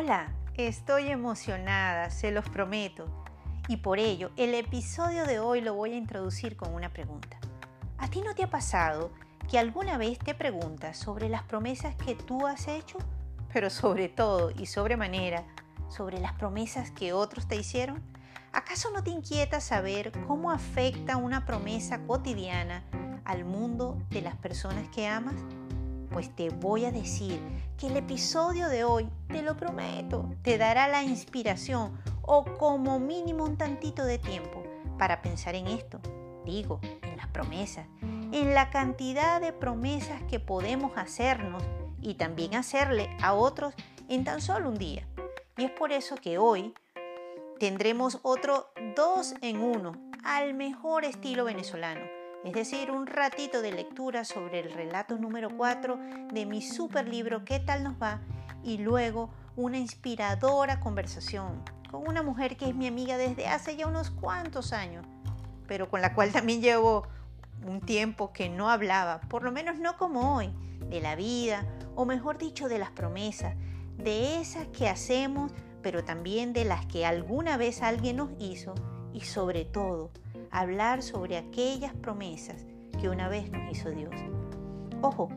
Hola, estoy emocionada, se los prometo. Y por ello, el episodio de hoy lo voy a introducir con una pregunta. ¿A ti no te ha pasado que alguna vez te preguntas sobre las promesas que tú has hecho? Pero sobre todo y sobremanera, sobre las promesas que otros te hicieron. ¿Acaso no te inquieta saber cómo afecta una promesa cotidiana al mundo de las personas que amas? Pues te voy a decir que el episodio de hoy, te lo prometo, te dará la inspiración o como mínimo un tantito de tiempo para pensar en esto. Digo, en las promesas, en la cantidad de promesas que podemos hacernos y también hacerle a otros en tan solo un día. Y es por eso que hoy tendremos otro dos en uno al mejor estilo venezolano es decir, un ratito de lectura sobre el relato número 4 de mi super libro ¿Qué tal nos va? y luego una inspiradora conversación con una mujer que es mi amiga desde hace ya unos cuantos años, pero con la cual también llevo un tiempo que no hablaba, por lo menos no como hoy, de la vida, o mejor dicho, de las promesas, de esas que hacemos, pero también de las que alguna vez alguien nos hizo y sobre todo hablar sobre aquellas promesas que una vez nos hizo Dios. Ojo,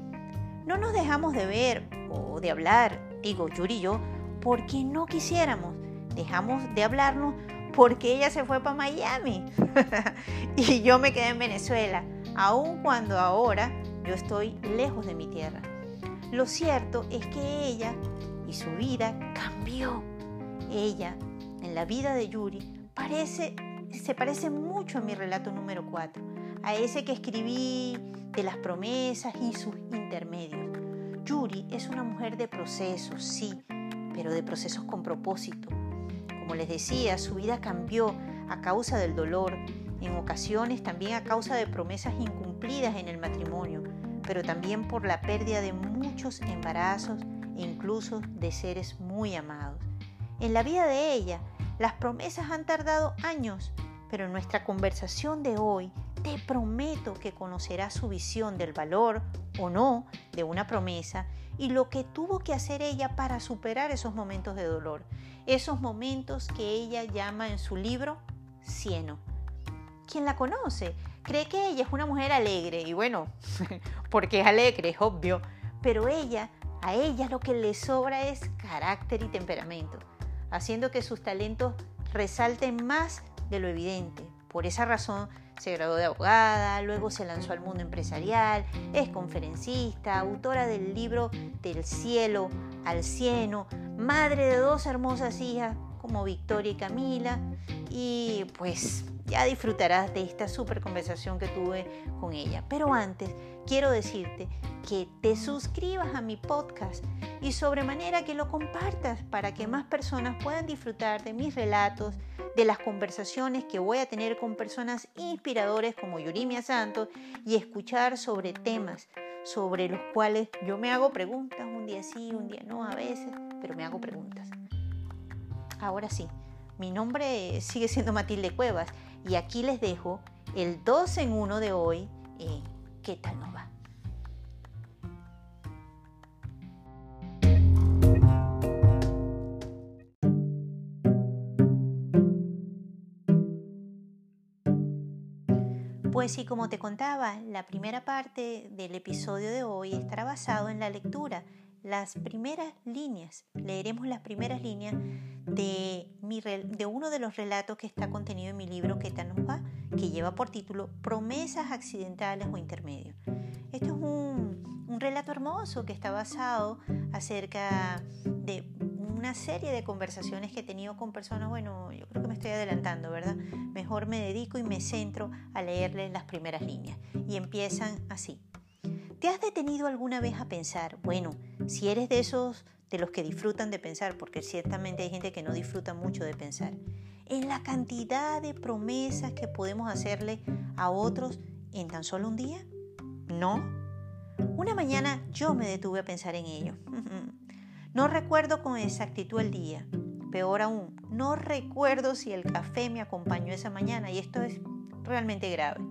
no nos dejamos de ver o de hablar, digo Yuri y yo, porque no quisiéramos. Dejamos de hablarnos porque ella se fue para Miami y yo me quedé en Venezuela, aun cuando ahora yo estoy lejos de mi tierra. Lo cierto es que ella y su vida cambió. Ella, en la vida de Yuri, parece se parece mucho a mi relato número 4, a ese que escribí de las promesas y sus intermedios. Yuri es una mujer de procesos, sí, pero de procesos con propósito. Como les decía, su vida cambió a causa del dolor, en ocasiones también a causa de promesas incumplidas en el matrimonio, pero también por la pérdida de muchos embarazos e incluso de seres muy amados. En la vida de ella, las promesas han tardado años, pero en nuestra conversación de hoy te prometo que conocerás su visión del valor o no de una promesa y lo que tuvo que hacer ella para superar esos momentos de dolor, esos momentos que ella llama en su libro cieno. Quien la conoce cree que ella es una mujer alegre y bueno, porque es alegre, es obvio, pero ella, a ella lo que le sobra es carácter y temperamento, haciendo que sus talentos resalten más de lo evidente. Por esa razón se graduó de abogada, luego se lanzó al mundo empresarial, es conferencista, autora del libro Del cielo al cielo, madre de dos hermosas hijas como Victoria y Camila y pues ya disfrutarás de esta super conversación que tuve con ella. Pero antes quiero decirte que te suscribas a mi podcast y sobremanera que lo compartas para que más personas puedan disfrutar de mis relatos, de las conversaciones que voy a tener con personas inspiradores como Yurimia Santos y escuchar sobre temas sobre los cuales yo me hago preguntas, un día sí, un día no, a veces, pero me hago preguntas. Ahora sí, mi nombre sigue siendo Matilde Cuevas y aquí les dejo el 2 en 1 de hoy. Eh, ¿Qué tal nos va? Pues sí, como te contaba, la primera parte del episodio de hoy estará basado en la lectura, las primeras líneas. Leeremos las primeras líneas de, uno de los relatos que está contenido en mi libro ¿Qué que lleva por título Promesas accidentales o intermedios. Esto es un, un relato hermoso que está basado acerca de una serie de conversaciones que he tenido con personas, bueno, yo creo que me estoy adelantando, ¿verdad? Mejor me dedico y me centro a leerles las primeras líneas. Y empiezan así. ¿Te has detenido alguna vez a pensar, bueno, si eres de esos de los que disfrutan de pensar, porque ciertamente hay gente que no disfruta mucho de pensar, en la cantidad de promesas que podemos hacerle a otros en tan solo un día? No. Una mañana yo me detuve a pensar en ello. No recuerdo con exactitud el día. Peor aún, no recuerdo si el café me acompañó esa mañana y esto es realmente grave.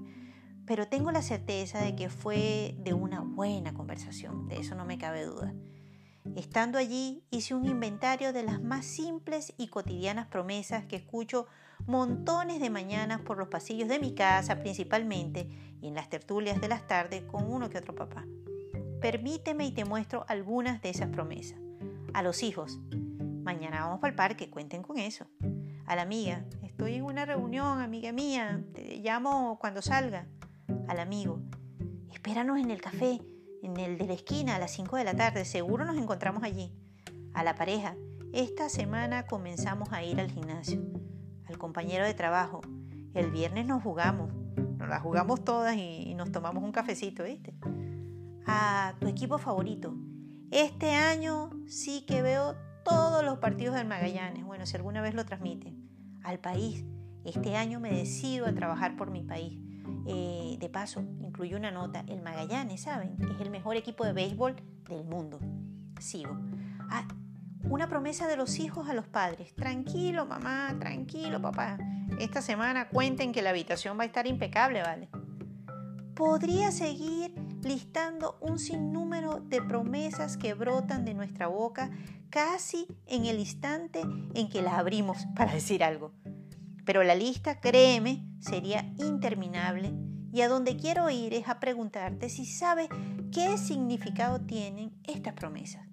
Pero tengo la certeza de que fue de una buena conversación, de eso no me cabe duda. Estando allí hice un inventario de las más simples y cotidianas promesas que escucho montones de mañanas por los pasillos de mi casa principalmente y en las tertulias de las tardes con uno que otro papá. Permíteme y te muestro algunas de esas promesas. A los hijos, mañana vamos para el parque, cuenten con eso. A la amiga, estoy en una reunión, amiga mía, te llamo cuando salga. Al amigo, espéranos en el café, en el de la esquina a las 5 de la tarde, seguro nos encontramos allí. A la pareja, esta semana comenzamos a ir al gimnasio. Al compañero de trabajo, el viernes nos jugamos, nos la jugamos todas y, nos tomamos un cafecito, ¿viste? A tu equipo favorito, este año sí que veo todos los partidos del Magallanes, bueno, si alguna vez lo transmiten. Al país, este año me decido a trabajar por mi país. Eh, de paso, incluye una nota, el Magallanes, ¿saben? Es el mejor equipo de béisbol del mundo. Sigo. Ah, una promesa de los hijos a los padres. Tranquilo, mamá, tranquilo, papá. Esta semana cuenten que la habitación va a estar impecable, ¿vale? Podría seguir listando un sinnúmero de promesas que brotan de nuestra boca casi en el instante en que las abrimos para decir algo. Pero la lista, créeme, sería interminable y a donde quiero ir es a preguntarte si sabes qué significado tienen estas promesas.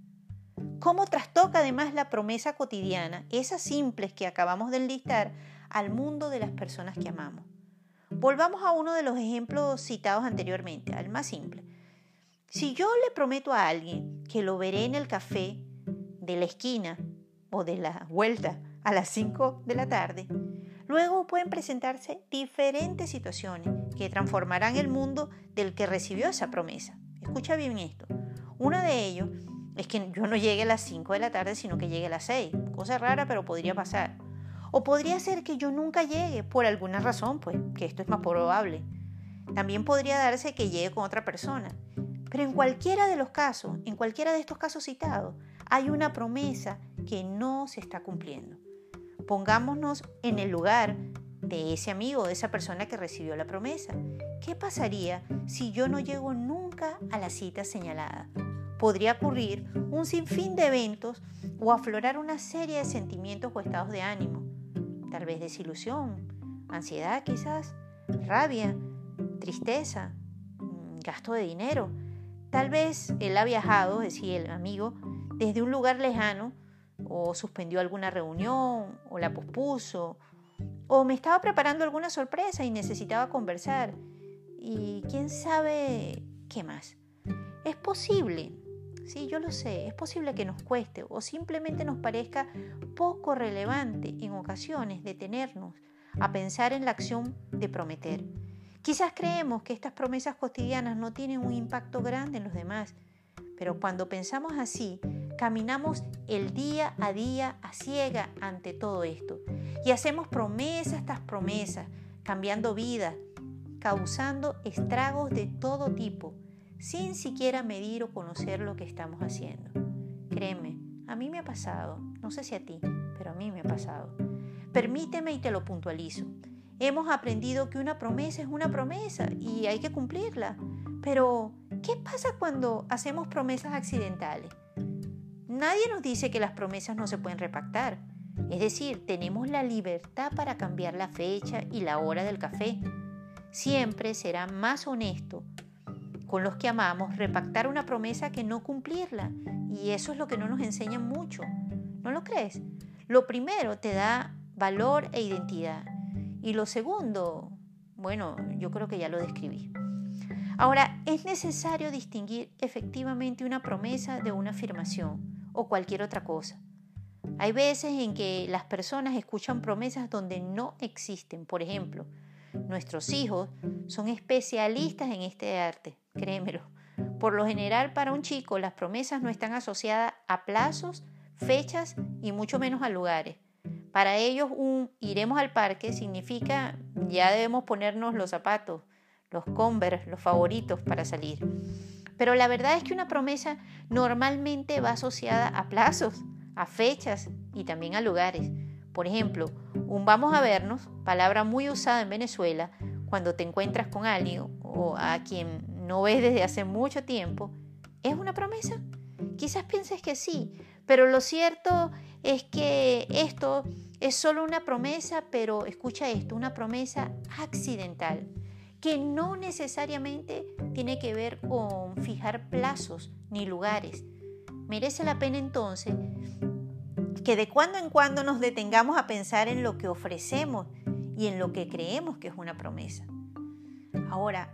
¿Cómo trastoca además la promesa cotidiana, esas simples que acabamos de enlistar, al mundo de las personas que amamos? Volvamos a uno de los ejemplos citados anteriormente, al más simple. Si yo le prometo a alguien que lo veré en el café de la esquina o de la vuelta a las 5 de la tarde, Luego pueden presentarse diferentes situaciones que transformarán el mundo del que recibió esa promesa. Escucha bien esto. Uno de ellos es que yo no llegue a las 5 de la tarde, sino que llegue a las 6. Cosa rara, pero podría pasar. O podría ser que yo nunca llegue por alguna razón, pues, que esto es más probable. También podría darse que llegue con otra persona. Pero en cualquiera de los casos, en cualquiera de estos casos citados, hay una promesa que no se está cumpliendo. Pongámonos en el lugar de ese amigo, de esa persona que recibió la promesa. ¿Qué pasaría si yo no llego nunca a la cita señalada? Podría ocurrir un sinfín de eventos o aflorar una serie de sentimientos o estados de ánimo. Tal vez desilusión, ansiedad quizás, rabia, tristeza, mm, gasto de dinero. Tal vez él ha viajado, decía el amigo, desde un lugar lejano o suspendió alguna reunión, o la pospuso, o me estaba preparando alguna sorpresa y necesitaba conversar. Y quién sabe qué más. Es posible, sí, yo lo sé, es posible que nos cueste o simplemente nos parezca poco relevante en ocasiones detenernos a pensar en la acción de prometer. Quizás creemos que estas promesas cotidianas no tienen un impacto grande en los demás, pero cuando pensamos así, Caminamos el día a día a ciega ante todo esto y hacemos promesas tras promesas, cambiando vidas, causando estragos de todo tipo, sin siquiera medir o conocer lo que estamos haciendo. Créeme, a mí me ha pasado, no sé si a ti, pero a mí me ha pasado. Permíteme y te lo puntualizo. Hemos aprendido que una promesa es una promesa y hay que cumplirla. Pero, ¿qué pasa cuando hacemos promesas accidentales? Nadie nos dice que las promesas no se pueden repactar. Es decir, tenemos la libertad para cambiar la fecha y la hora del café. Siempre será más honesto con los que amamos repactar una promesa que no cumplirla. Y eso es lo que no nos enseñan mucho. ¿No lo crees? Lo primero te da valor e identidad. Y lo segundo, bueno, yo creo que ya lo describí. Ahora, es necesario distinguir efectivamente una promesa de una afirmación o cualquier otra cosa. Hay veces en que las personas escuchan promesas donde no existen. Por ejemplo, nuestros hijos son especialistas en este arte, créemelo. Por lo general, para un chico, las promesas no están asociadas a plazos, fechas y mucho menos a lugares. Para ellos, un iremos al parque significa ya debemos ponernos los zapatos, los Converse, los favoritos para salir. Pero la verdad es que una promesa normalmente va asociada a plazos, a fechas y también a lugares. Por ejemplo, un vamos a vernos, palabra muy usada en Venezuela cuando te encuentras con alguien o a quien no ves desde hace mucho tiempo, es una promesa. Quizás pienses que sí, pero lo cierto es que esto es solo una promesa, pero escucha esto, una promesa accidental, que no necesariamente tiene que ver con fijar plazos ni lugares. Merece la pena entonces que de cuando en cuando nos detengamos a pensar en lo que ofrecemos y en lo que creemos que es una promesa. Ahora,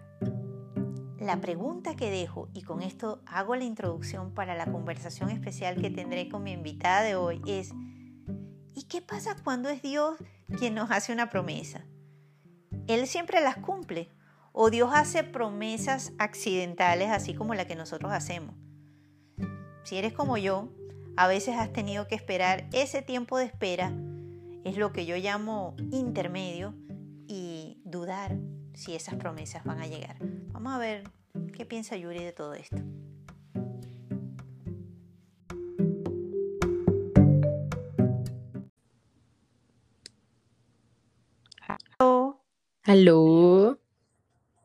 la pregunta que dejo, y con esto hago la introducción para la conversación especial que tendré con mi invitada de hoy, es, ¿y qué pasa cuando es Dios quien nos hace una promesa? Él siempre las cumple, o Dios hace promesas accidentales así como la que nosotros hacemos. Si eres como yo, a veces has tenido que esperar ese tiempo de espera, es lo que yo llamo intermedio, y dudar si esas promesas van a llegar. Vamos a ver qué piensa Yuri de todo esto. Aló.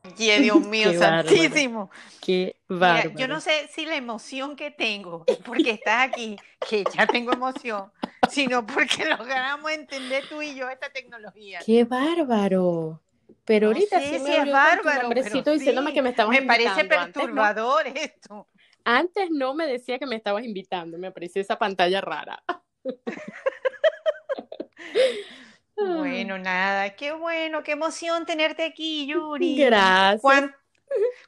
Aló. Dios mío, santísimo. Qué bárbaro. yo no sé si la emoción que tengo, porque estás aquí, que ya tengo emoción, sino porque logramos entender tú y yo esta tecnología. Qué bárbaro. Pero ahorita sí me es bárbaro, diciéndome que me estabas me parece perturbador esto. Antes no me decía que me estabas invitando, me apareció esa pantalla rara. bueno, nada, qué bueno, qué emoción tenerte aquí, Yuri. Gracias.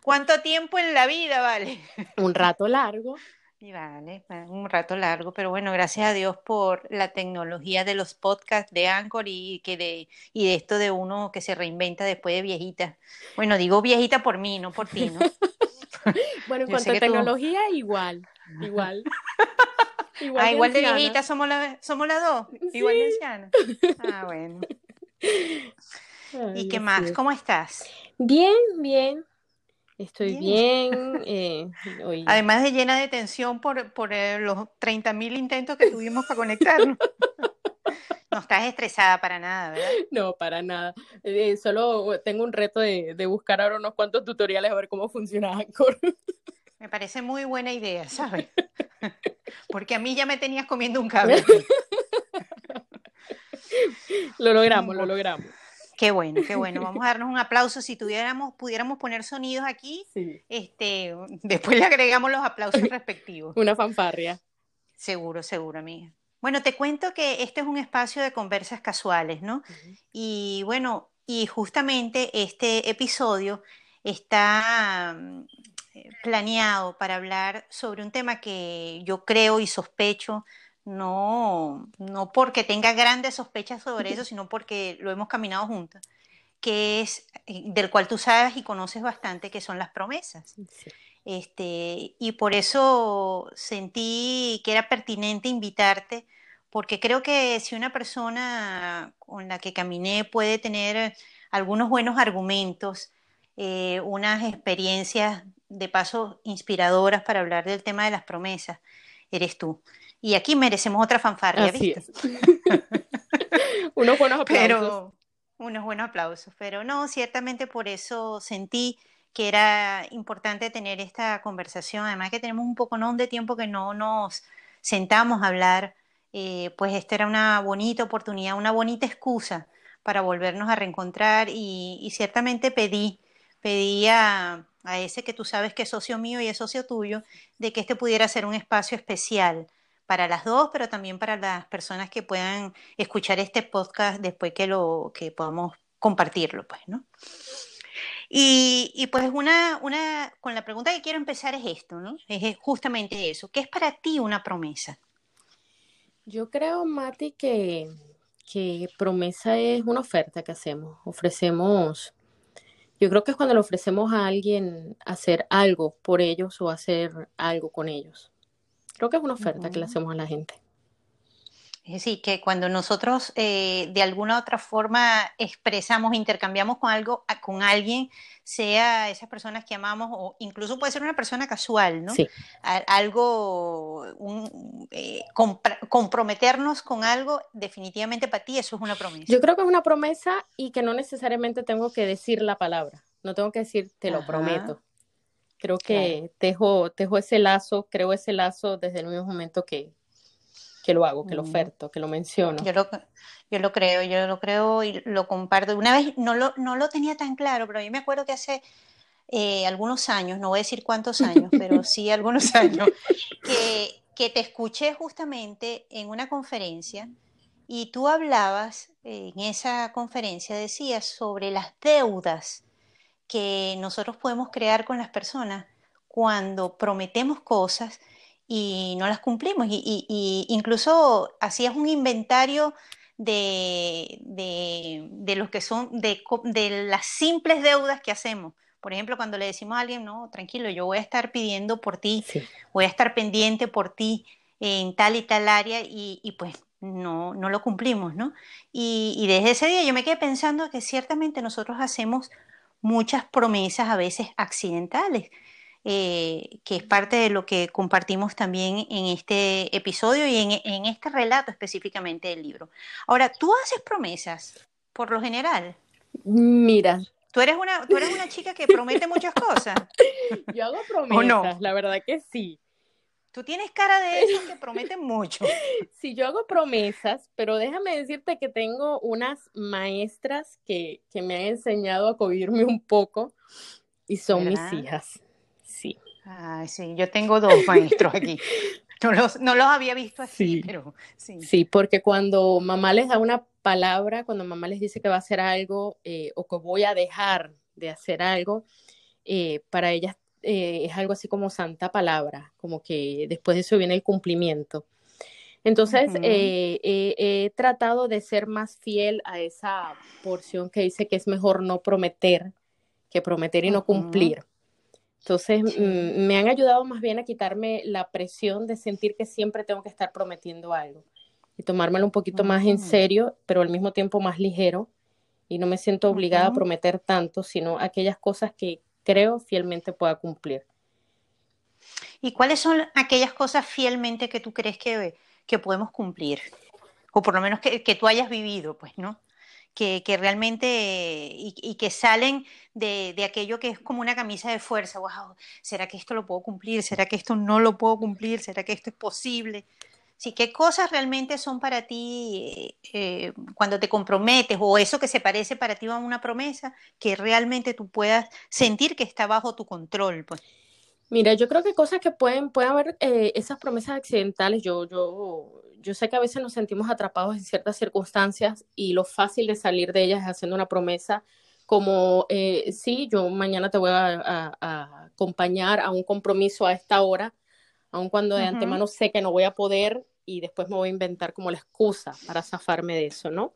¿Cuánto tiempo en la vida, vale? Un rato largo. Y vale, un rato largo, pero bueno, gracias a Dios por la tecnología de los podcasts de Anchor y, que de, y de esto de uno que se reinventa después de viejita. Bueno, digo viejita por mí, no por ti, ¿no? bueno, en cuanto a tecnología, igual, igual. Igual, ah, igual de viejita somos, la, somos las dos, igual de anciana. Ah, bueno. ¿Y qué más? ¿Cómo estás? Bien, bien. Estoy bien. Eh, Además de llena de tensión por, por eh, los 30.000 intentos que tuvimos para conectarnos. No estás estresada para nada, ¿verdad? No, para nada. Eh, solo tengo un reto de, de, buscar ahora unos cuantos tutoriales a ver cómo funciona Anchor. Me parece muy buena idea, ¿sabes? Porque a mí ya me tenías comiendo un cable. lo logramos, lo logramos. Qué bueno, qué bueno. Vamos a darnos un aplauso. Si tuviéramos, pudiéramos poner sonidos aquí, este, después le agregamos los aplausos respectivos. Una fanfarria. Seguro, seguro, amiga. Bueno, te cuento que este es un espacio de conversas casuales, ¿no? Y bueno, y justamente este episodio está planeado para hablar sobre un tema que yo creo y sospecho no, no porque tenga grandes sospechas sobre eso, sino porque lo hemos caminado juntos, que es eh, del cual tú sabes y conoces bastante, que son las promesas. Este, y por eso sentí que era pertinente invitarte, porque creo que si una persona con la que caminé puede tener algunos buenos argumentos, eh, unas experiencias de paso inspiradoras para hablar del tema de las promesas, eres tú. Y aquí merecemos otra fanfarria, Así Es. unos buenos aplausos. Pero, unos buenos aplausos. Pero no, ciertamente por eso sentí que era importante tener esta conversación. Además que tenemos un poco ¿no? de tiempo que no nos sentamos a hablar. Eh, pues esta era una bonita oportunidad, una bonita excusa para volvernos a reencontrar y, ciertamente pedí, pedí a, a, ese que tú sabes que es socio mío y es socio tuyo, de que este pudiera ser un espacio especial para las dos, pero también para las personas que puedan escuchar este podcast después que lo que podamos compartirlo, pues, ¿no? Y, pues una, una, con la pregunta que quiero empezar es esto, ¿no? Es justamente eso. ¿Qué es para ti una promesa? Yo creo, Mati, que, que promesa es una oferta que hacemos. Ofrecemos, yo creo que es cuando le ofrecemos a alguien hacer algo por ellos o hacer algo con ellos. Creo que es una oferta que le hacemos a la gente. Es decir, que cuando nosotros eh, de alguna otra forma expresamos, intercambiamos con algo, con alguien, sea esas personas que amamos o incluso puede ser una persona casual, ¿no? Sí. algo, eh, comprometernos con algo, definitivamente para ti eso es una promesa. Yo creo que es una promesa y que no necesariamente tengo que decir la palabra, no tengo que decir te lo prometo. Creo que tejo, tejo ese lazo, creo ese lazo desde el mismo momento que, que lo hago, que lo mm. oferto, que lo menciono. Yo lo, yo lo creo, yo lo creo y lo comparto. Una vez no lo, no lo tenía tan claro, pero yo me acuerdo que hace eh, algunos años, no voy a decir cuántos años, pero sí algunos años, que, que te escuché justamente en una conferencia y tú hablabas en esa conferencia, decías sobre las deudas que nosotros podemos crear con las personas cuando prometemos cosas y no las cumplimos. Y, incluso hacías un inventario de, de, los que son, de, de, las simples deudas que hacemos. Por ejemplo, cuando le decimos a alguien, no, tranquilo, yo voy a estar pidiendo por ti, voy a estar pendiente por ti en tal y tal área y, y pues no, no lo cumplimos, ¿no? Y, y desde ese día yo me quedé pensando que ciertamente nosotros hacemos muchas promesas a veces accidentales eh, que es parte de lo que compartimos también en este episodio y en, este relato específicamente del libro. Ahora, ¿tú haces promesas por lo general? Mira. ¿Tú eres una, tú eres una chica que promete muchas cosas? Yo hago promesas, la verdad que sí. Tú tienes cara de eso que prometen mucho. Sí, yo hago promesas, pero déjame decirte que tengo unas maestras que, que me han enseñado a cohibirme un poco y son mis hijas. Sí. Ay, sí, yo tengo dos maestros aquí. No los, no los había visto así, pero sí. Sí, porque cuando mamá les da una palabra, cuando mamá les dice que va a hacer algo eh, o que voy a dejar de hacer algo, eh, para ellas eh, es algo así como santa palabra, como que después de eso viene el cumplimiento. Entonces, he tratado de ser más fiel a esa porción que dice que es mejor no prometer que prometer y no cumplir. Entonces, mm, me han ayudado más bien a quitarme la presión de sentir que siempre tengo que estar prometiendo algo y tomármelo un poquito más en serio, pero al mismo tiempo más ligero y no me siento obligada a prometer tanto, sino aquellas cosas que creo fielmente pueda cumplir. ¿Y cuáles son aquellas cosas fielmente que tú crees que, que podemos cumplir? O por lo menos que, que tú hayas vivido, pues, ¿no? Que, realmente y, que salen de, aquello que es como una camisa de fuerza. Wow, ¿será que esto lo puedo cumplir? ¿Será que esto no lo puedo cumplir? ¿Será que esto es posible? Sí, ¿qué cosas realmente son para ti eh, cuando te comprometes o eso que se parece para ti a una promesa que realmente tú puedas sentir que está bajo tu control? Pues? Mira, yo creo que cosas que pueden, pueden haber eh, esas promesas accidentales, yo, yo, yo sé que a veces nos sentimos atrapados en ciertas circunstancias y lo fácil de salir de ellas es haciendo una promesa como, eh, sí, yo mañana te voy a, acompañar a un compromiso a esta hora, aun cuando de antemano sé que no voy a poder y después me voy a inventar como la excusa para zafarme de eso, ¿no?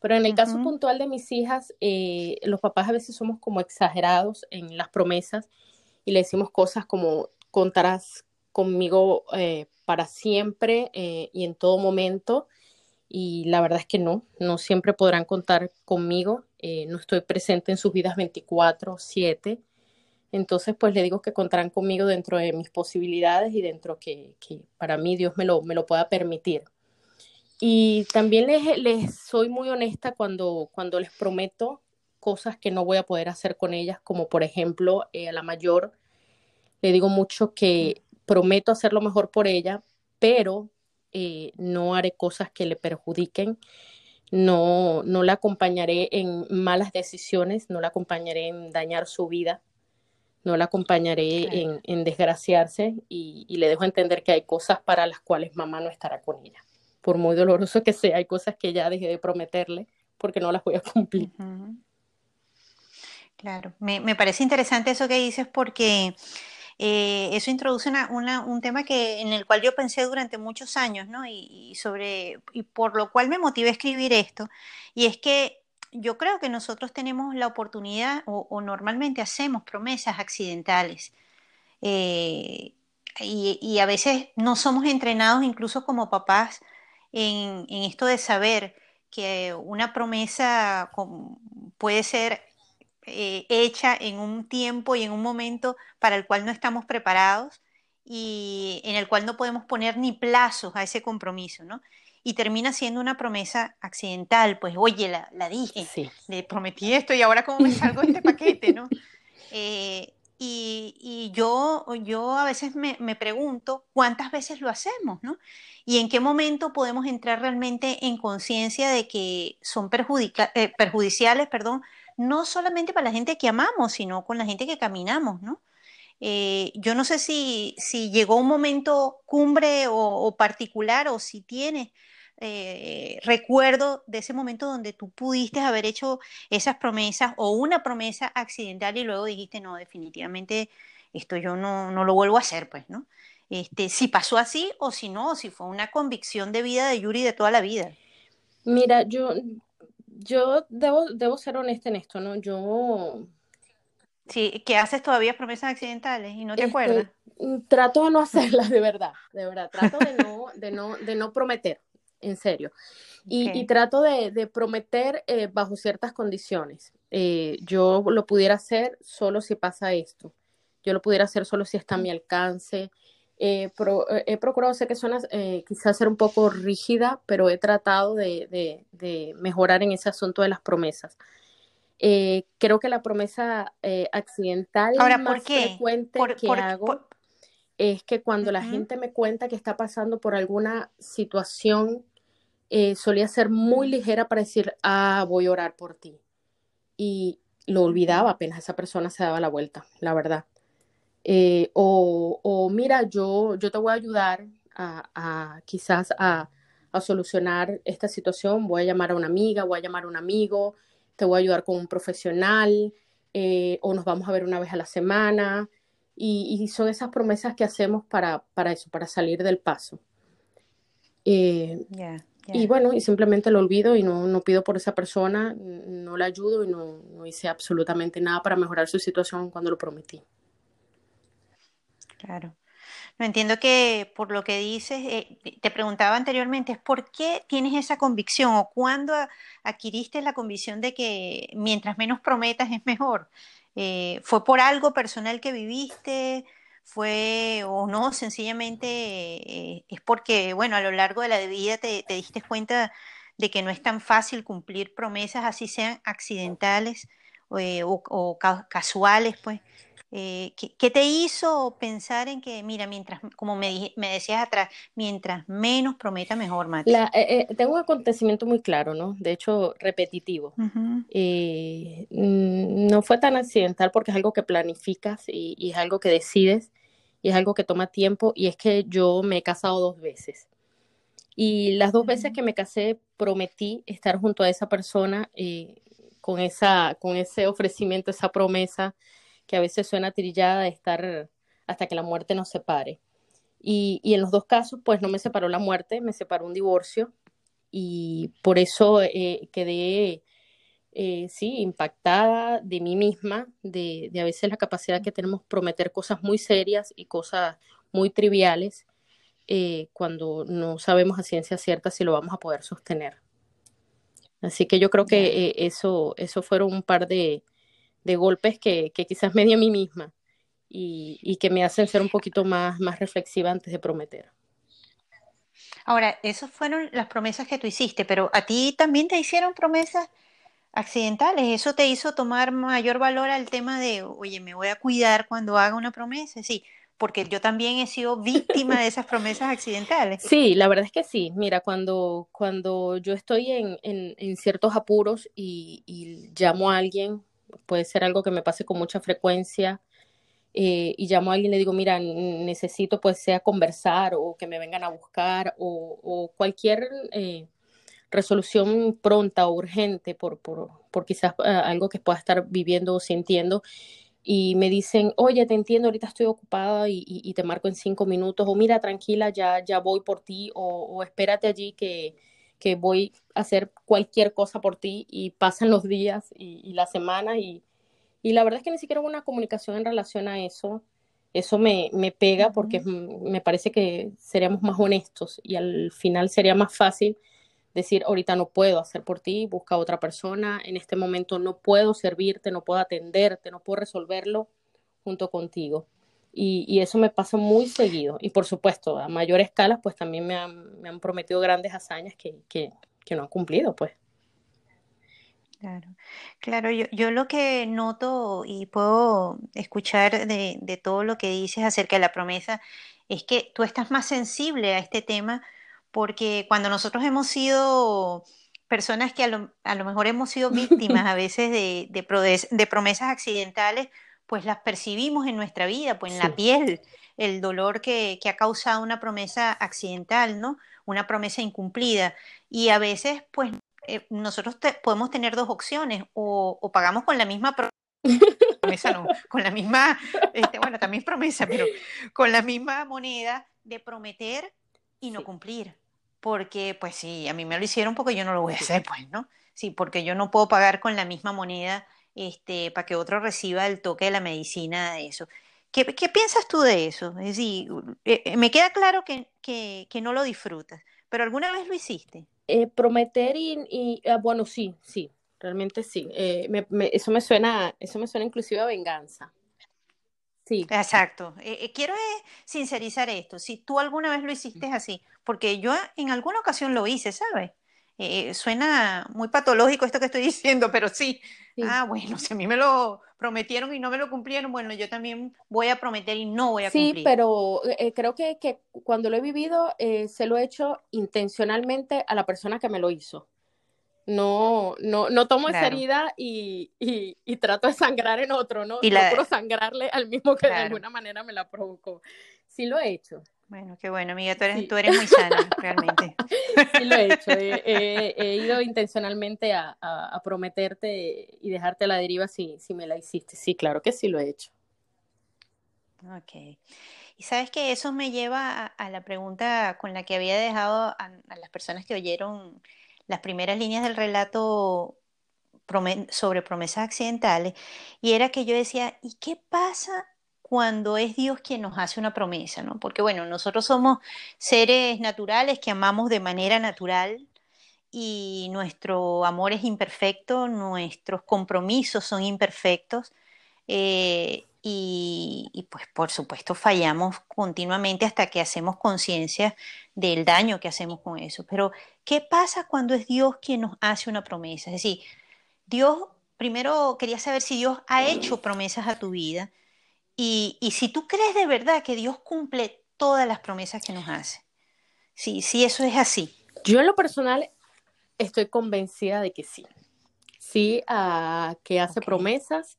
Pero en el caso puntual de mis hijas, eh, los papás a veces somos como exagerados en las promesas y le decimos cosas como contarás conmigo eh, para siempre eh, y en todo momento. Y la verdad es que no, no siempre podrán contar conmigo. Eh, no estoy presente en sus vidas 24/7. Entonces, pues le digo que contarán conmigo dentro de mis posibilidades y dentro que, que para mí Dios me lo, me lo pueda permitir. Y también les, les soy muy honesta cuando, cuando les prometo cosas que no voy a poder hacer con ellas, como por ejemplo a la mayor le digo mucho que prometo hacer lo mejor por ella, pero eh, no haré cosas que le perjudiquen, no, no la acompañaré en malas decisiones, no la acompañaré en dañar su vida, no la acompañaré en, desgraciarse y, le dejo entender que hay cosas para las cuales mamá no estará con ella. Por muy doloroso que sea, hay cosas que ya dejé de prometerle porque no las voy a cumplir. Claro, me, me parece interesante eso que dices porque eh, eso introduce un tema que, en el cual yo pensé durante muchos años, ¿no? Y, sobre, y por lo cual me motivé a escribir esto, y es que yo creo que nosotros tenemos la oportunidad, o, normalmente hacemos promesas accidentales, eh, y, a veces no somos entrenados incluso como papás en, en esto de saber que una promesa puede ser eh, hecha en un tiempo y en un momento para el cual no estamos preparados y en el cual no podemos poner ni plazos a ese compromiso, ¿no? Y termina siendo una promesa accidental, pues oye, la, dije, le prometí esto y ahora cómo me salgo de este paquete, ¿no? Eh, y, yo, yo a veces me, pregunto cuántas veces lo hacemos, ¿no? Y en qué momento podemos entrar realmente en conciencia de que son eh, perjudiciales, perdón, no solamente para la gente que amamos, sino con la gente que caminamos, ¿no? Eh, yo no sé si, si, llegó un momento cumbre o, particular o si tienes eh, recuerdo de ese momento donde tú pudiste haber hecho esas promesas o una promesa accidental y luego dijiste, no, definitivamente esto yo no, no lo vuelvo a hacer, pues, ¿no? Este, si pasó así o si no, si fue una convicción de vida de Yuri de toda la vida. Mira, yo, yo debo, debo ser honesta en esto, ¿no? Yo Sí, que haces todavía promesas accidentales y no te este, acuerdas. Mm, trato de no hacerlas, de verdad, de verdad. Trato de no, de no, de no prometer, en serio. Y, trato de, prometer eh, bajo ciertas condiciones. Eh, yo lo pudiera hacer solo si pasa esto. Yo lo pudiera hacer solo si está a mi alcance. He procurado, sé que suena eh, quizás ser un poco rígida, pero he tratado de, de mejorar en ese asunto de las promesas. Eh, creo que la promesa eh, accidental más frecuente que hago es que cuando la gente me cuenta que está pasando por alguna situación, eh, solía ser muy ligera para decir, ah, voy a orar por ti. Y lo olvidaba apenas esa persona se daba la vuelta, la verdad. O, mira, yo, yo te voy a ayudar a, quizás a, a, solucionar esta situación, voy a llamar a una amiga, voy a llamar a un amigo, te voy a ayudar con un profesional eh, o nos vamos a ver una vez a la semana. Y, son esas promesas que hacemos para, para eso, para salir del paso. Eh, y bueno, y simplemente lo olvido y no, no, pido por esa persona, no la ayudo y no, no hice absolutamente nada para mejorar su situación cuando lo prometí. Claro. No entiendo que por lo que dices, eh, te preguntaba anteriormente, es por qué tienes esa convicción o cuándo adquiriste la convicción de que mientras menos prometas es mejor. Eh, ¿Fue por algo personal que viviste? ¿Fue o no? Sencillamente eh, es porque, bueno, a lo largo de la vida te, diste cuenta de que no es tan fácil cumplir promesas, así sean accidentales o, o casuales, pues. Eh, ¿qué, te hizo pensar en que, mira, mientras, como me, me decías atrás, mientras menos prometa, mejor, Mati? Eh, eh, tengo un acontecimiento muy claro, ¿no? De hecho, repetitivo. Mm, no fue tan accidental porque es algo que planificas y, es algo que decides y es algo que toma tiempo y es que yo me he casado dos veces. Y las dos veces que me casé prometí estar junto a esa persona con, esa, con ese ofrecimiento, esa promesa que a veces suena trillada de estar hasta que la muerte nos separe. Y, y, en los dos casos, pues no me separó la muerte, me separó un divorcio y por eso eh, quedé, eh, sí, impactada de mí misma, de, de, a veces la capacidad que tenemos prometer cosas muy serias y cosas muy triviales eh, cuando no sabemos a ciencia cierta si lo vamos a poder sostener. Así que yo creo que eso, eso fueron un par de, de golpes que, quizás me di a mí misma y, que me hacen ser un poquito más, más reflexiva antes de prometer. Ahora, esas fueron las promesas que tú hiciste, pero a ti también te hicieron promesas accidentales. ¿Eso te hizo tomar mayor valor al tema de, oye, me voy a cuidar cuando haga una promesa? Sí, porque yo también he sido víctima de esas promesas accidentales. Sí, la verdad es que sí. Mira, cuando, cuando yo estoy en, en, ciertos apuros y, y, llamo a alguien puede ser algo que me pase con mucha frecuencia eh, y llamo a alguien y le digo, mira, necesito pues sea conversar o que me vengan a buscar o, cualquier eh, resolución pronta o urgente por, por, por quizás eh, algo que pueda estar viviendo o sintiendo y me dicen, oye, te entiendo, ahorita estoy ocupada y, y, te marco en cinco minutos, o mira, tranquila, ya, ya voy por ti, o, o espérate allí que, que voy a hacer cualquier cosa por ti y pasan los días y, y las semanas y, y, la verdad es que ni siquiera hubo una comunicación en relación a eso. Eso me, me pega porque me parece que seríamos más honestos y al final sería más fácil decir, ahorita no puedo hacer por ti, busca a otra persona, en este momento no puedo servirte, no puedo atenderte, no puedo resolverlo junto contigo. Y, eso me pasa muy seguido. Y por supuesto, a mayor escala, pues también me han, me han prometido grandes hazañas que, que, que, no han cumplido, pues. Claro, claro, yo, yo lo que noto y puedo escuchar de, de todo lo que dices acerca de la promesa es que tú estás más sensible a este tema porque cuando nosotros hemos sido personas que a lo, a lo mejor hemos sido víctimas a veces de, de promesas accidentales, pues las percibimos en nuestra vida, pues en la piel, el dolor que, que ha causado una promesa accidental, ¿no? Una promesa incumplida. Y a veces, pues eh, nosotros te- podemos tener dos opciones, o, o pagamos con la misma promesa, no, con la misma, este, bueno, también promesa, pero con la misma moneda de prometer y no sí, cumplir. Porque, pues sí, a mí me lo hicieron porque yo no lo voy a hacer, pues, ¿no? Sí, porque yo no puedo pagar con la misma moneda, este, para que otro reciba el toque de la medicina de eso. ¿Qué, qué piensas tú de eso? Es decir, eh, eh, me queda claro que, que, que no lo disfrutas, pero ¿alguna vez lo hiciste? Eh, prometer y, y, ah, bueno, sí, sí, realmente sí. Eh, me- me- eso me suena, eso me suena inclusive a venganza. Sí, Exacto. Eh, eh, quiero sincerizar esto. Si tú alguna vez lo hiciste así, porque yo en alguna ocasión lo hice, ¿sabes? Eh, suena muy patológico esto que estoy diciendo, pero sí. sí. Ah, bueno, si a mí me lo prometieron y no me lo cumplieron, bueno, yo también voy a prometer y no voy a Sí, cumplir. pero eh, creo que, que cuando lo he vivido, eh, se lo he hecho intencionalmente a la persona que me lo hizo. No, no, no tomo esa Claro, herida y, y, y trato de sangrar en otro, ¿no? y la, sangrarle al mismo que de claro. alguna manera me la provocó. Sí lo he hecho, Bueno, qué bueno, amiga, tú eres, sí, tú eres muy sana, realmente. sí lo he hecho. He, he- he ido intencionalmente a, a- a prometerte y dejarte a la deriva si, si me la hiciste. Sí, claro que sí lo he hecho. Ok. Y sabes que eso me lleva a, a la pregunta con la que había dejado a, las personas que oyeron las primeras líneas del relato sobre promesas accidentales, y era que yo decía, ¿y qué pasa cuando es Dios quien nos hace una promesa, ¿no? Porque bueno, nosotros somos seres naturales que amamos de manera natural y nuestro amor es imperfecto, nuestros compromisos son imperfectos eh, y, y, pues por supuesto fallamos continuamente hasta que hacemos conciencia del daño que hacemos con eso. Pero ¿qué pasa cuando es Dios quien nos hace una promesa? Es decir, Dios, primero quería saber si Dios ha hecho promesas a tu vida y, y si tú crees de verdad que Dios cumple todas las promesas que nos hace. Sí, sí, eso es así. Yo en lo personal estoy convencida de que sí. Sí a que hace promesas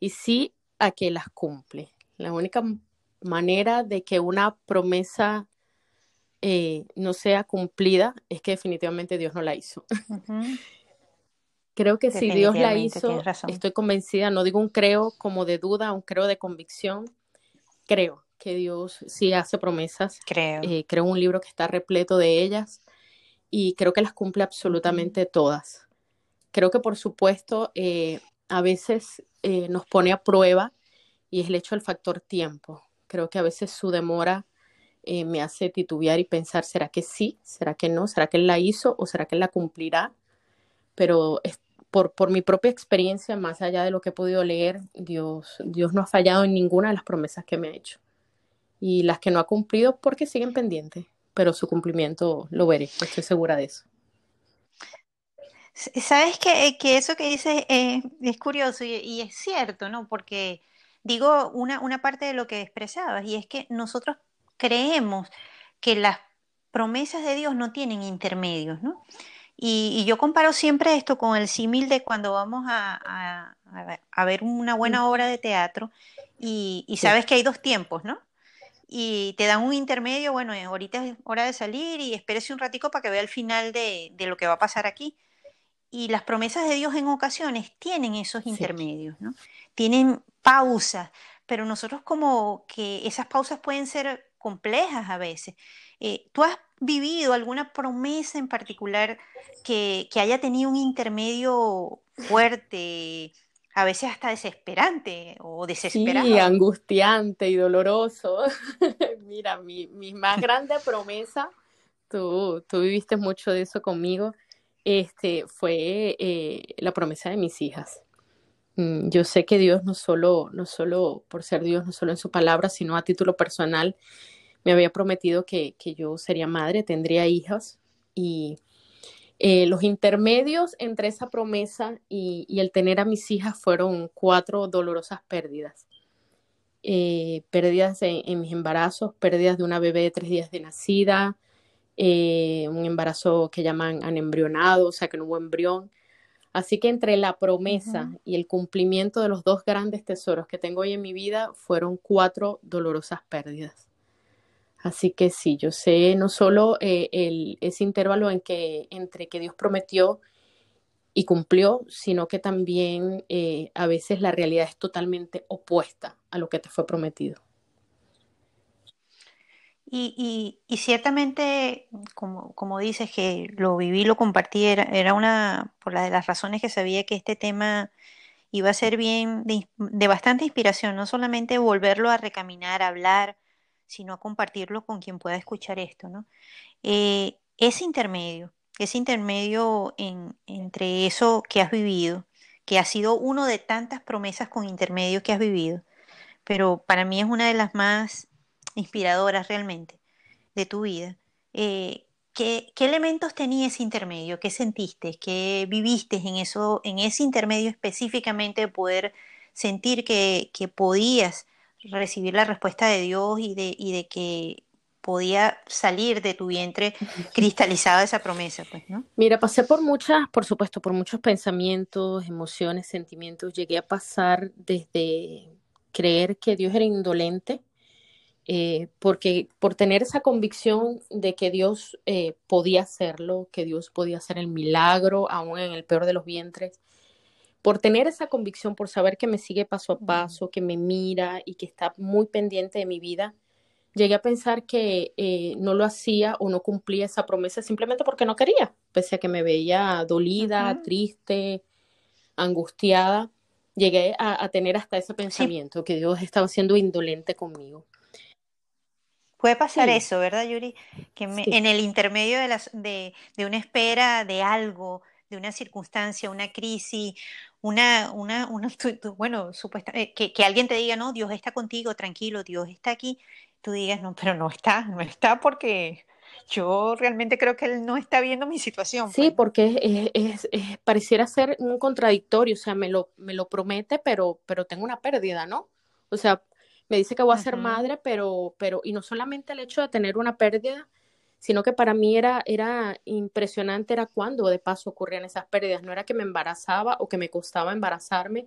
y sí a que las cumple. La única manera de que una promesa eh, no sea cumplida es que definitivamente Dios no la hizo. ujú, Creo que si Dios la hizo, estoy convencida, no digo un creo como de duda, un creo de convicción, creo que Dios sí hace promesas. Creo. Eh, creo un libro que está repleto de ellas y creo que las cumple absolutamente todas. Creo que por supuesto eh, a veces eh, nos pone a prueba y es el hecho del factor tiempo. Creo que a veces su demora eh, me hace titubear y pensar, ¿será que sí? ¿Será que no? ¿Será que él la hizo o será que él la cumplirá? Pero es, por, por mi propia experiencia, más allá de lo que he podido leer, Dios, Dios no ha fallado en ninguna de las promesas que me ha hecho. Y las que no ha cumplido porque siguen pendientes, pero su cumplimiento lo veré, estoy segura de eso. Sabes que, que eso que dices eh, es curioso y, y es cierto, ¿no? Porque digo una, una parte de lo que expresabas y es que nosotros creemos que las promesas de Dios no tienen intermedios, ¿no? Y, y yo comparo siempre esto con el símil de cuando vamos a, a- a ver una buena obra de teatro y, y Sí, sabes que hay dos tiempos, ¿no? Y te dan un intermedio, bueno, eh, ahorita es hora de salir y espérese un ratico para que vea el final de, de lo que va a pasar aquí. Y las promesas de Dios en ocasiones tienen esos sí. intermedios, ¿no? Tienen pausas, pero nosotros como que esas pausas pueden ser complejas a veces. Eh, ¿tú has vivido alguna promesa en particular que, que haya tenido un intermedio fuerte, a veces hasta desesperante o Sí, desesperado? angustiante y doloroso. Mira, mi, mi más grande promesa, tú, tú viviste mucho de eso conmigo, este, fue eh, la promesa de mis hijas. Mm, Yo sé que Dios no solo, no solo por ser Dios, no solo en su palabra, sino a título personal, me había prometido que, que yo sería madre, tendría hijas y, Eh, los intermedios entre esa promesa y, el tener a mis hijas fueron cuatro dolorosas pérdidas. Eh, pérdidas en, mis embarazos, pérdidas de una bebé de tres días de nacida, eh, un embarazo que llaman anembrionado, o sea que no hubo embrión. Así que entre la promesa y el cumplimiento de los dos grandes tesoros que tengo hoy en mi vida fueron cuatro dolorosas pérdidas. Así que sí, yo sé no solo eh, el, ese intervalo en que, entre que Dios prometió y cumplió, sino que también eh, a veces la realidad es totalmente opuesta a lo que te fue prometido. Y, ciertamente, como, como, dices, que lo viví, lo compartí, era, una, por la de las razones que sabía que este tema iba a ser bien, de, de bastante inspiración, no solamente volverlo a recaminar, a hablar, sino a compartirlo con quien pueda escuchar esto, ¿no? Eh, ese intermedio, ese intermedio entre eso que has vivido, que ha sido uno de tantas promesas con intermedio que has vivido, pero para mí es una de las más inspiradoras realmente de tu vida. Eh, ¿qué, elementos tenía ese intermedio? ¿Qué sentiste? ¿Qué viviste en, eso, en ese intermedio específicamente de poder sentir que podías recibir la respuesta de Dios y de, y de que podía salir de tu vientre cristalizada esa promesa, pues, ¿no? Mira, pasé por muchas, por supuesto, por muchos pensamientos, emociones, sentimientos. Llegué a pasar desde creer que Dios era indolente, eh, porque por tener esa convicción de que Dios eh, podía hacerlo, que Dios podía hacer el milagro, aún en el peor de los vientres, por tener esa convicción, por saber que me sigue paso a paso, que me mira y que está muy pendiente de mi vida, llegué a pensar que eh, no lo hacía o no cumplía esa promesa simplemente porque no quería, pese a que me veía dolida, triste, angustiada. Llegué a, tener hasta ese pensamiento, que Dios estaba siendo indolente conmigo. Puede pasar eso, ¿verdad, Yuri? Que en el intermedio de, las, de, de una espera de algo, de una circunstancia, una crisis, una, una, una bueno, supuestamente, eh, que, alguien te diga, no, Dios está contigo, tranquilo, Dios está aquí, tú digas, no, pero no está, no está porque yo realmente creo que Él no está viendo mi situación. Sí, pues". porque es, pareciera ser un contradictorio, o sea, me lo, me lo promete, pero, pero tengo una pérdida, ¿no? O sea, me dice que voy a ser madre, pero, pero, y no solamente el hecho de tener una pérdida, sino que para mí era, era impresionante, era cuando de paso ocurrían esas pérdidas, no era que me embarazaba o que me costaba embarazarme,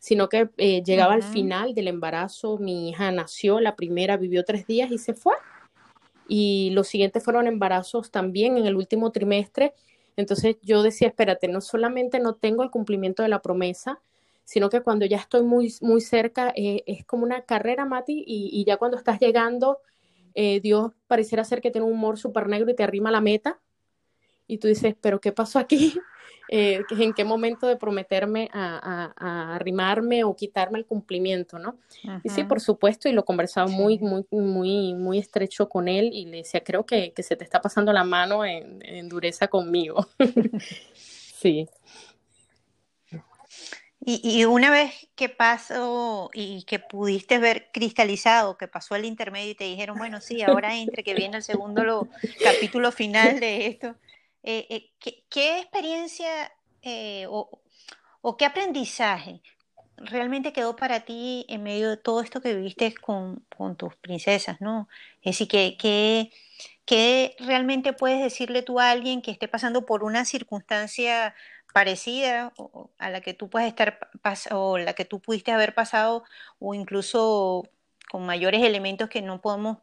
sino que eh, llegaba al final del embarazo, mi hija nació, la primera vivió tres días y se fue. Y los siguientes fueron embarazos también en el último trimestre. Entonces yo decía, espérate, no solamente no tengo el cumplimiento de la promesa, sino que cuando ya estoy muy, muy cerca, eh, es como una carrera, Mati, y, y ya cuando estás llegando, eh, Dios pareciera ser que tiene un humor súper negro y te arrima la meta. Y tú dices, pero ¿qué pasó aquí? Eh, ¿En qué momento de prometerme a, arrimarme o quitarme el cumplimiento, no? Y sí, por supuesto, y lo conversaba muy, muy, muy, muy estrecho con él y le decía, creo que, se te está pasando la mano en, en dureza conmigo. sí. Y, una vez que pasó y que pudiste ver cristalizado, que pasó el intermedio y te dijeron, bueno, sí, ahora entre que viene el segundo capítulo final de esto, eh, eh, ¿qué, experiencia eh, o, qué aprendizaje realmente quedó para ti en medio de todo esto que viviste con, tus princesas, ¿no? Es decir, que, ¿qué realmente puedes decirle tú a alguien que esté pasando por una circunstancia parecida a la que tú puedes estar o la que tú pudiste haber pasado o incluso con mayores elementos que no podemos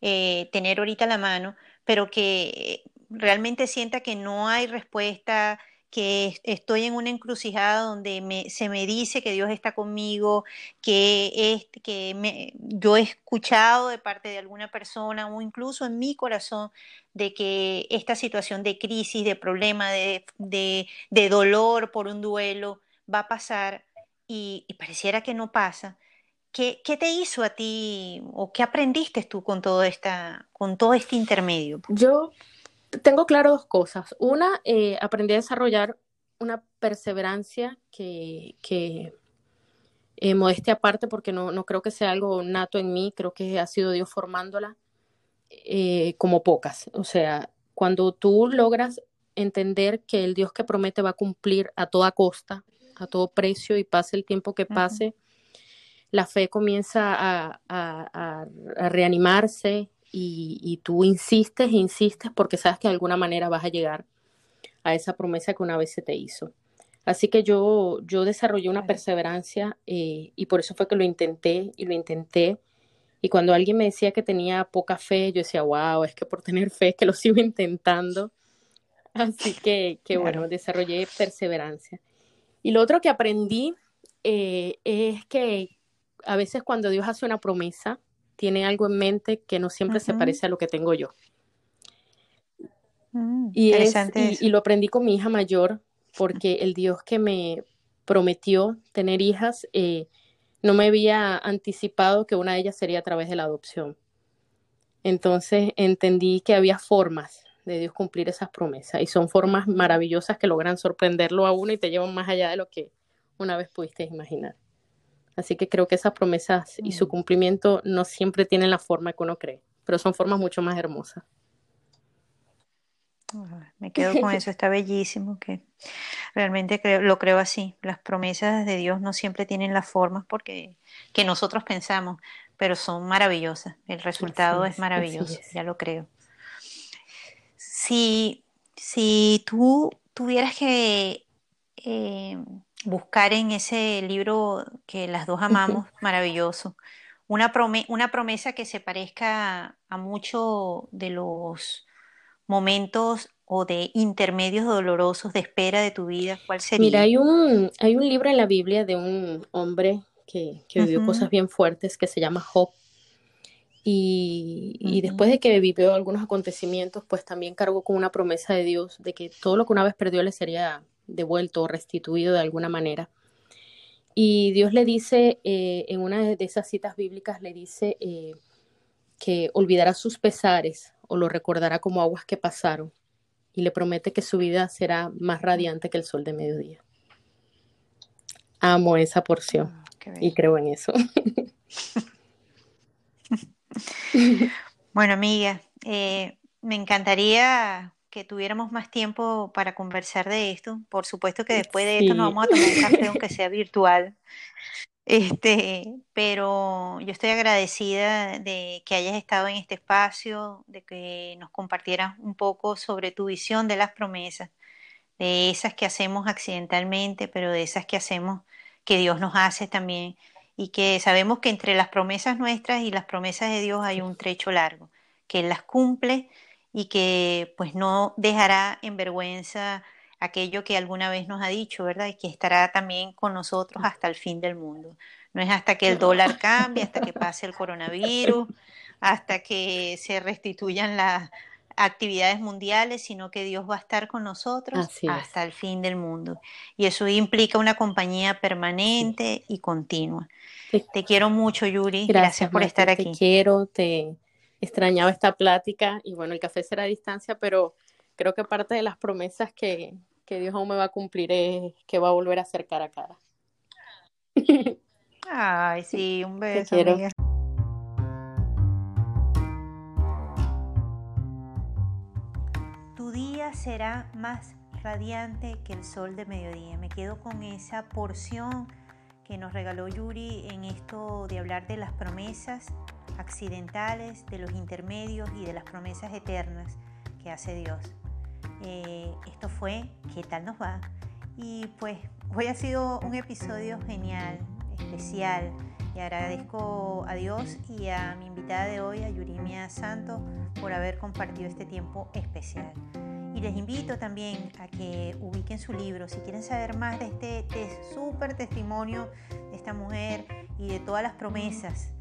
eh, tener ahorita a la mano, pero que realmente sienta que no hay respuesta, que estoy en una encrucijada donde se me dice que Dios está conmigo, que, es, que me, yo he escuchado de parte de alguna persona o incluso en mi corazón de que esta situación de crisis, de problema, de, de, dolor por un duelo va a pasar y, pareciera que no pasa. ¿Qué, ¿Qué, te hizo a ti o qué aprendiste tú con todo, esta, con todo este intermedio? Yo tengo claro dos cosas. Una, eh, aprendí a desarrollar una perseverancia que, que eh, modestia aparte, porque no, no, creo que sea algo nato en mí, creo que ha sido Dios formándola eh, como pocas. O sea, cuando tú logras entender que el Dios que promete va a cumplir a toda costa, a todo precio y pase el tiempo que pase, la fe comienza a, reanimarse y, tú insistes e insistes porque sabes que de alguna manera vas a llegar a esa promesa que una vez se te hizo. Así que yo, yo desarrollé una perseverancia eh, y por eso fue que lo intenté y lo intenté. Y cuando alguien me decía que tenía poca fe, yo decía, wow, es que por tener fe es que lo sigo intentando. Así que, que bueno, desarrollé perseverancia. Y lo otro que aprendí eh, es que a veces cuando Dios hace una promesa, tiene algo en mente que no siempre se parece a lo que tengo yo. Mm, y, y, lo aprendí con mi hija mayor, porque el Dios que me prometió tener hijas eh, no me había anticipado que una de ellas sería a través de la adopción. Entonces entendí que había formas de Dios cumplir esas promesas. Y son formas maravillosas que logran sorprenderlo a uno y te llevan más allá de lo que una vez pudiste imaginar. Así que creo que esas promesas y su mm. cumplimiento no siempre tienen la forma que uno cree, pero son formas mucho más hermosas. Me quedo con eso, está bellísimo, que realmente lo creo así. Las promesas de Dios no siempre tienen las formas porque que nosotros pensamos, pero son maravillosas. El resultado es, maravilloso, ya lo creo. Si, si tú tuvieras que eh, buscar en ese libro que las dos amamos, maravilloso, una, una promesa que se parezca a mucho de los momentos o de intermedios dolorosos de espera de tu vida, ¿cuál sería? Mira, hay un, hay un libro en la Biblia de un hombre que, que vivió cosas bien fuertes que se llama Job. Y, después de que vivió algunos acontecimientos, pues también cargó con una promesa de Dios de que todo lo que una vez perdió le sería devuelto o restituido de alguna manera. Y Dios le dice, eh, en una de esas citas bíblicas, le dice eh, que olvidará sus pesares o lo recordará como aguas que pasaron. Y le promete que su vida será más radiante que el sol de mediodía. Amo esa porción ah, y creo en eso. Bueno, amiga, eh, me encantaría que tuviéramos más tiempo para conversar de esto. Por supuesto que después de esto nos vamos a tomar un café, aunque sea virtual. Este, pero yo estoy agradecida de que hayas estado en este espacio, de que nos compartieras un poco sobre tu visión de las promesas, de esas que hacemos accidentalmente, pero de esas que hacemos que Dios nos hace también y que sabemos que entre las promesas nuestras y las promesas de Dios hay un trecho largo, que Él las cumple y que pues no dejará en vergüenza aquello que alguna vez nos ha dicho, ¿verdad? Y que estará también con nosotros hasta el fin del mundo. No es hasta que el dólar cambie, hasta que pase el coronavirus, hasta que se restituyan las actividades mundiales, sino que Dios va a estar con nosotros hasta el fin del mundo. Y eso implica una compañía permanente y continua. Te quiero mucho, Yuri. Gracias, por estar aquí. Te quiero, te extrañaba esta plática y bueno, el café será a distancia, pero creo que parte de las promesas que, Dios aún me va a cumplir es que va a volver a ser cara a cara. Ay, sí, un beso. Tu día será más radiante que el sol de mediodía. Me quedo con esa porción que nos regaló Yuri en esto de hablar de las promesas accidentales, de los intermedios y de las promesas eternas que hace Dios. Eh, esto fue ¿Qué tal nos va? Y pues hoy ha sido un episodio genial, especial. Y agradezco a Dios y a mi invitada de hoy, a Yurimia Santos, por haber compartido este tiempo especial. Y les invito también a que ubiquen su libro. Si quieren saber más de este súper testimonio de esta mujer y de todas las promesas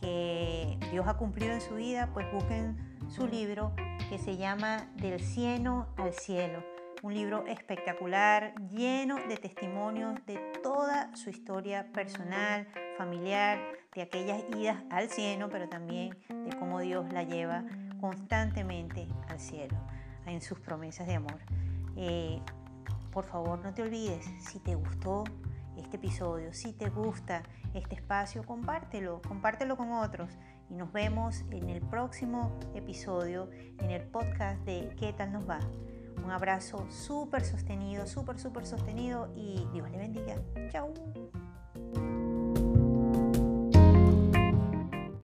que Dios ha cumplido en su vida, pues busquen su libro que se llama Del cielo al cielo. Un libro espectacular, lleno de testimonios de toda su historia personal, familiar, de aquellas idas al cielo, pero también de cómo Dios la lleva constantemente al cielo en sus promesas de amor. Eh, por favor, no te olvides, si te gustó este episodio, si te gusta este espacio, compártelo, compártelo con otros y nos vemos en el próximo episodio en el podcast de ¿Qué tal nos va? Un abrazo súper sostenido, súper, súper sostenido y Dios le bendiga. Chao.